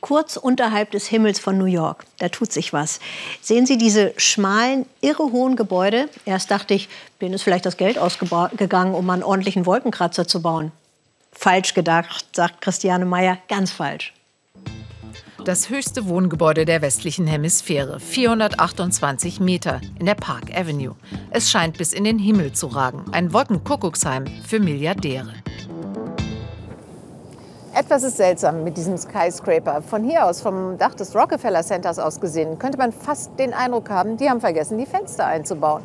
kurz unterhalb des Himmels von New York. Da tut sich was. Sehen Sie diese schmalen, irre hohen Gebäude? Erst dachte ich, denen ist vielleicht das Geld ausgegangen, um einen ordentlichen Wolkenkratzer zu bauen. Falsch gedacht, sagt Christiane Meyer, ganz falsch. Das höchste Wohngebäude der westlichen Hemisphäre, 428 Meter in der Park Avenue. Es scheint bis in den Himmel zu ragen. Ein Wolkenkuckucksheim für Milliardäre. Etwas ist seltsam mit diesem Skyscraper. Von hier aus, vom Dach des Rockefeller Centers aus gesehen, könnte man fast den Eindruck haben, die haben vergessen, die Fenster einzubauen.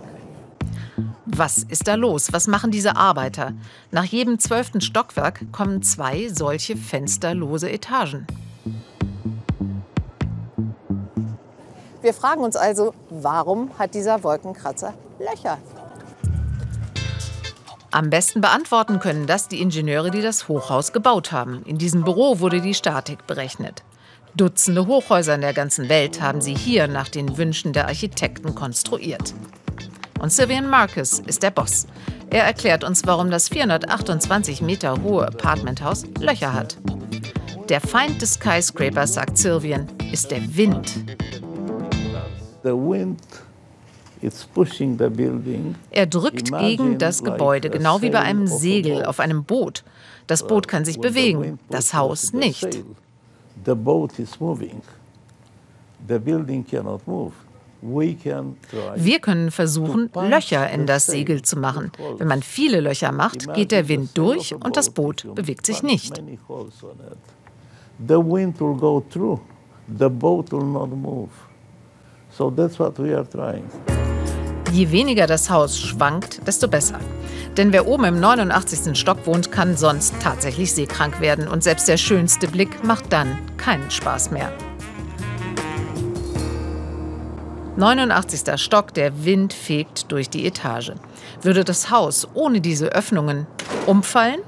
Was ist da los? Was machen diese Arbeiter? Nach jedem zwölften Stockwerk kommen zwei solche fensterlose Etagen. Wir fragen uns also, warum hat dieser Wolkenkratzer Löcher? Am besten beantworten können das die Ingenieure, die das Hochhaus gebaut haben. In diesem Büro wurde die Statik berechnet. Dutzende Hochhäuser in der ganzen Welt haben sie hier nach den Wünschen der Architekten konstruiert. Und Sylvian Marcus ist der Boss. Er erklärt uns, warum das 428 Meter hohe Apartmenthaus Löcher hat. Der Feind des Skyscrapers, sagt Sylvian, ist der Wind. The wind er drückt gegen das Gebäude, genau wie bei einem Segel auf einem Boot. Das Boot kann sich bewegen, das Haus nicht. Wir können versuchen, Löcher in das Segel zu machen. Wenn man viele Löcher macht, geht der Wind durch und das Boot bewegt sich nicht. The wind will go through. The boat will not move. So that's what we are trying. Je weniger das Haus schwankt, desto besser. Denn wer oben im 89. Stock wohnt, kann sonst tatsächlich seekrank werden. Und selbst der schönste Blick macht dann keinen Spaß mehr. 89. Stock, der Wind fegt durch die Etage. Würde das Haus ohne diese Öffnungen umfallen?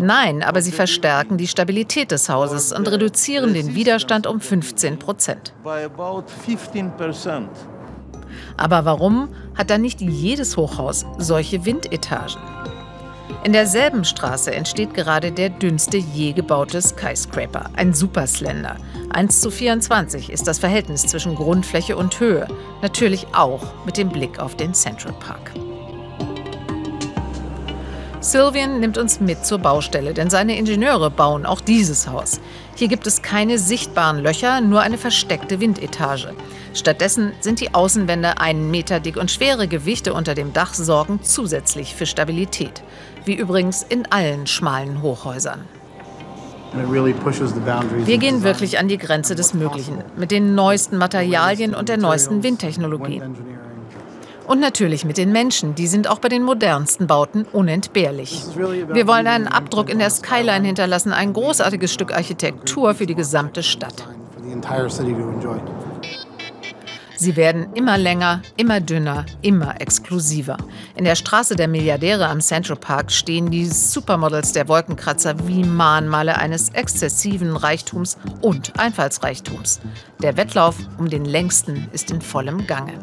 Nein, aber sie verstärken die Stabilität des Hauses und reduzieren den Widerstand um 15 Prozent. Aber warum hat dann nicht jedes Hochhaus solche Windetagen? In derselben Straße entsteht gerade der dünnste je gebaute Skyscraper, ein Superslender. 1 zu 24 ist das Verhältnis zwischen Grundfläche und Höhe, natürlich auch mit dem Blick auf den Central Park. Sylvian nimmt uns mit zur Baustelle, denn seine Ingenieure bauen auch dieses Haus. Hier gibt es keine sichtbaren Löcher, nur eine versteckte Windetage. Stattdessen sind die Außenwände einen Meter dick und schwere Gewichte unter dem Dach sorgen zusätzlich für Stabilität. Wie übrigens in allen schmalen Hochhäusern. Wir gehen wirklich an die Grenze des Möglichen mit den neuesten Materialien und der neuesten Windtechnologie. Und natürlich mit den Menschen, die sind auch bei den modernsten Bauten unentbehrlich. Wir wollen einen Abdruck in der Skyline hinterlassen, ein großartiges Stück Architektur für die gesamte Stadt. Sie werden immer länger, immer dünner, immer exklusiver. In der Straße der Milliardäre am Central Park stehen die Supermodels der Wolkenkratzer wie Mahnmale eines exzessiven Reichtums und Einfallsreichtums. Der Wettlauf um den längsten ist in vollem Gange.